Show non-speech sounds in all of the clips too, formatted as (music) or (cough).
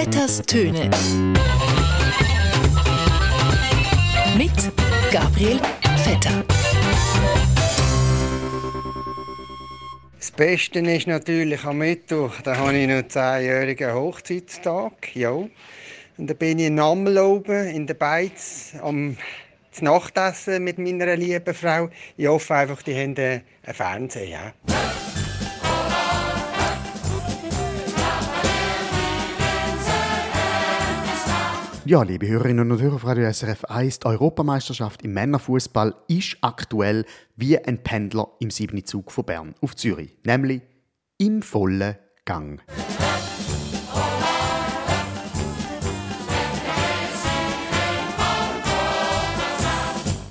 Vetters Töne. Mit Gabriel Vetter. Das Beste ist natürlich am Mittwoch, da habe ich noch einen zehnjährigen Hochzeitstag. Ja. Und dann bin ich in Nammel oben in der Beiz am Nachtessen mit meiner lieben Frau. Ich hoffe einfach, die haben einen Fernseher. Ja. Ja, liebe Hörerinnen und Hörer von Radio SRF 1, die Europameisterschaft im Männerfußball ist aktuell wie ein Pendler im 7. Zug von Bern auf Zürich, nämlich im vollen Gang.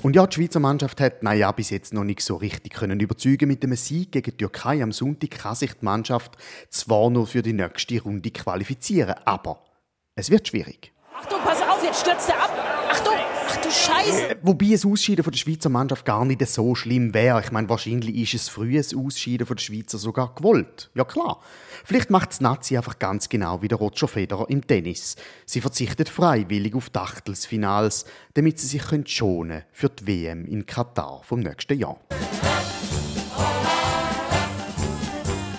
Und ja, die Schweizer Mannschaft hat, naja, bis jetzt noch nicht so richtig können überzeugen mit dem Sieg gegen die Türkei am Sonntag kann sich die Mannschaft zwar nur für die nächste Runde qualifizieren, aber es wird schwierig. Achtung, pass auf, jetzt stürzt er ab. Achtung, ach du Scheiße. Äh, wobei ein Ausscheiden von der Schweizer Mannschaft gar nicht so schlimm wäre. Ich meine, wahrscheinlich ist es frühes Ausscheiden von der Schweizer sogar gewollt. Ja klar. Vielleicht macht das Nazi einfach ganz genau wie der Roger Federer im Tennis. Sie verzichtet freiwillig auf Dachtelsfinals, damit sie sich schonen für die WM in Katar vom nächsten Jahr.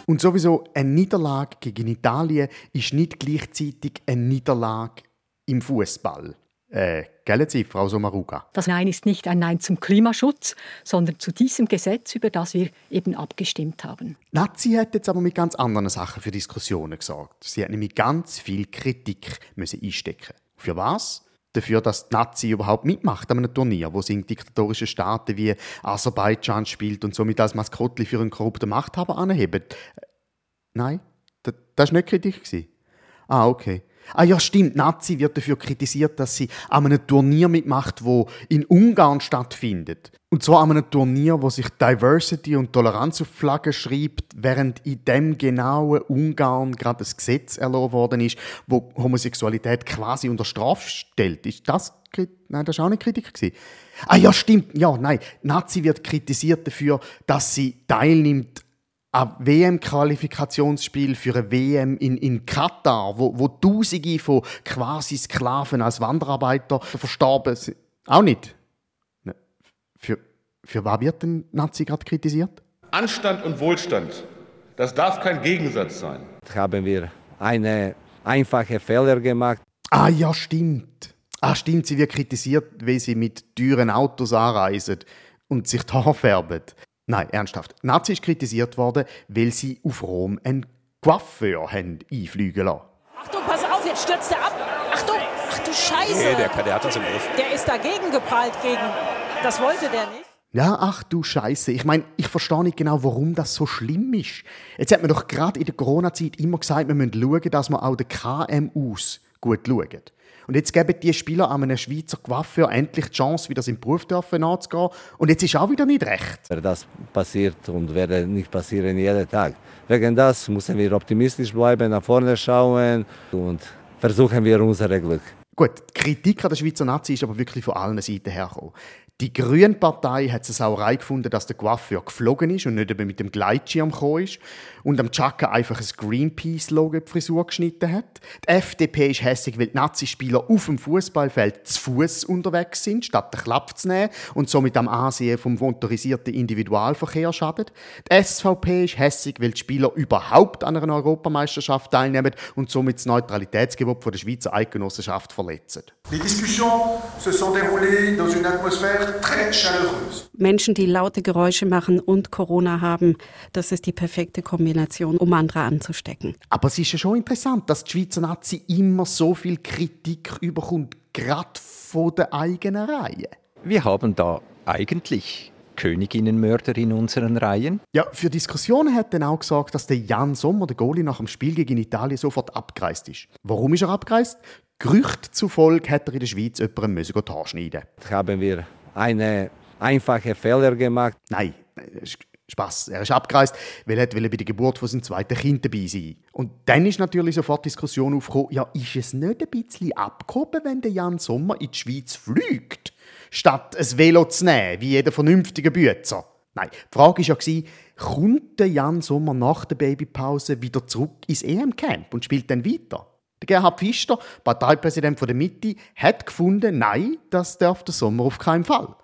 Und sowieso eine Niederlage gegen Italien ist nicht gleichzeitig eine Niederlage im Fußball. Äh, gell Sie, Frau Sommaruga? Das Nein ist nicht ein Nein zum Klimaschutz, sondern zu diesem Gesetz, über das wir eben abgestimmt haben. Nazi hat jetzt aber mit ganz anderen Sachen für Diskussionen gesorgt. Sie hat nämlich ganz viel Kritik müssen einstecken. Für was? Dafür, dass die Nazi überhaupt mitmacht an einem Turnier, wo sie in diktatorischen Staaten wie Aserbaidschan spielt und somit als Maskottli für einen korrupten Machthaber anhebt. Äh, nein, das, das war nicht Kritik. Ah, okay. Ah ja, stimmt. Nazi wird dafür kritisiert, dass sie an einem Turnier mitmacht, wo in Ungarn stattfindet. Und zwar an einem Turnier, wo sich Diversity und Toleranz auf Flagge schreibt, während in dem genauen Ungarn gerade ein Gesetz erlassen worden ist, wo Homosexualität quasi unter Strafe stellt. Ist das Nein, das war auch eine Kritik. Ah ja, stimmt. Ja, nein. Nazi wird kritisiert dafür, dass sie teilnimmt ein WM-Qualifikationsspiel für eine WM in, in Katar, wo, wo Tausende von quasi Sklaven als Wanderarbeiter verstorben sind. Auch nicht. Ne, für, für was wird denn Nazi gerade kritisiert? Anstand und Wohlstand, das darf kein Gegensatz sein. Haben wir eine einfache Fehler gemacht. Ah ja, stimmt. Ah stimmt, sie wird kritisiert, weil sie mit teuren Autos anreisen und sich die Haare (laughs) färben. Nein, ernsthaft. Nazi ist kritisiert worden, weil sie auf Rom einen Coiffeur haben einfliegen lassen. Achtung, pass auf, jetzt stürzt er ab. Achtung, ach du Scheiße. Nee, der, der hat das im Griff. Der ist dagegen geprallt gegen. Das wollte der nicht. Ja, ach du Scheiße. Ich meine, ich verstehe nicht genau, warum das so schlimm ist. Jetzt hat man doch gerade in der Corona-Zeit immer gesagt, wir müssen schauen, dass wir auch den KMUs gut schauen. Und jetzt geben die Spieler an einem Schweizer Coiffeur endlich die Chance, wieder seinen Beruf nachzugehen. Und jetzt ist auch wieder nicht recht. Das passiert und werde nicht passieren jeden Tag. Wegen das müssen wir optimistisch bleiben, nach vorne schauen und versuchen wir unser Glück. Gut, die Kritik an der Schweizer Nazi ist aber wirklich von allen Seiten hergekommen. Die Grüne Partei hat es auch gefunden, dass der Coiffeur geflogen ist und nicht eben mit dem Gleitschirm gekommen ist und am Chaka einfach ein Greenpeace-Logo Frisur geschnitten hat. Die FDP ist hässig, weil die Nazi-Spieler auf dem Fußballfeld zu Fuß unterwegs sind, statt den Klapp zu nehmen und somit am Ansehen vom motorisierten Individualverkehr schadet. Die SVP ist hässig, weil die Spieler überhaupt an einer Europameisterschaft teilnehmen und somit das Neutralitätsgebot der Schweizer Eidgenossenschaft verletzen. Die Diskussionen se sont déroulées dans une atmosphère Menschen, die laute Geräusche machen und Corona haben, das ist die perfekte Kombination, um andere anzustecken. Aber es ist ja schon interessant, dass die Schweizer Nazi immer so viel Kritik überkommt, gerade von der eigenen Reihe. Wir haben da eigentlich Königinnenmörder in unseren Reihen. Ja, für Diskussionen hat dann auch gesagt, dass der Jan Sommer, der Goalie, nach dem Spiel gegen Italien sofort abgereist ist. Warum ist er abgereist? Gerücht zufolge hat er in der Schweiz jemanden müssen schneiden. Haben wir eine einfache Fehler gemacht. Nein, Spaß. Er ist abgereist, weil er bei der Geburt von seinem zweiten Kind dabei sein Und dann ist natürlich sofort die Diskussion aufgekommen, ja, ist es nicht ein bisschen abgehoben, wenn der Jan Sommer in die Schweiz fliegt, statt ein Velo zu nehmen, wie jeder vernünftige Bützer? Nein, die Frage war ja, kommt der Jan Sommer nach der Babypause wieder zurück ins EM-Camp und spielt dann weiter? Der Gerhard Pfister, Parteipräsident der Mitte, hat gefunden, nein, das darf der Sommer auf keinen Fall.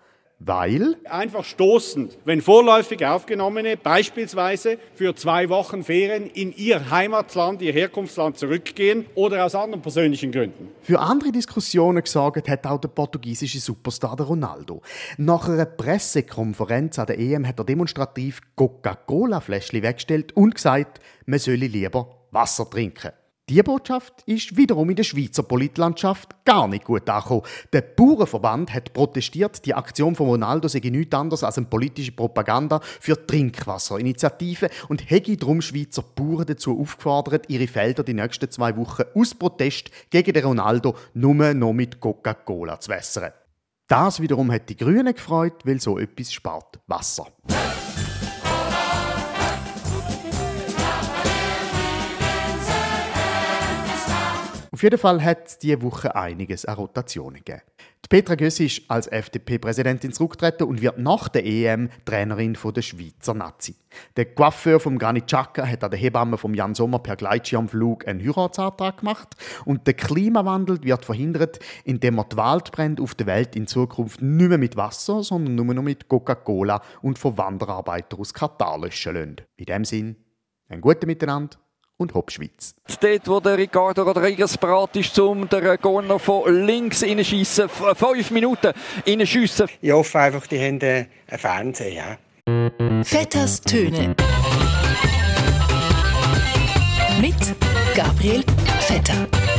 Weil? Einfach stoßend, wenn vorläufig Aufgenommene beispielsweise für zwei Wochen Ferien in ihr Heimatland, ihr Herkunftsland zurückgehen oder aus anderen persönlichen Gründen. Für andere Diskussionen gesorgt hat auch der portugiesische Superstar Ronaldo. Nach einer Pressekonferenz an der EM hat er demonstrativ Coca-Cola-Fläschchen weggestellt und gesagt, man solle lieber Wasser trinken. Die Botschaft ist wiederum in der Schweizer Politlandschaft gar nicht gut angekommen. Der Bauernverband hat protestiert, die Aktion von Ronaldo sei nichts anderes als eine politische Propaganda für Trinkwasserinitiativen und hätte darum Schweizer Bauern dazu aufgefordert, ihre Felder die nächsten zwei Wochen aus Protest gegen den Ronaldo nur noch mit Coca-Cola zu wässern. Das wiederum hat die Grünen gefreut, weil so etwas spart Wasser. Jeden Fall hat es diese Woche einiges an Rotationen gegeben. Petra Gössi ist als FDP-Präsidentin zurückgetreten und wird nach der EM Trainerin der Schweizer Nazi. Der Coiffeur vom Granit Xhaka hat an der Hebamme vom Jan Sommer per Gleitschirmflug einen Heiratsantrag gemacht und der Klimawandel wird verhindert, indem man die Waldbrände auf der Welt in Zukunft nicht mehr mit Wasser, sondern nur noch mit Coca-Cola und von Wanderarbeitern aus Katar löschen lässt. In dem Sinn, ein gutes Miteinander und Hopp Schweiz. Dort, wo der Ricardo Rodriguez bereit ist, um den Corner von links reinschießen. Fünf Minuten reinschiessen. Ich hoffe einfach, die haben einen Fernseher. Ja. Vetters Töne. Mit Gabriel Vetter.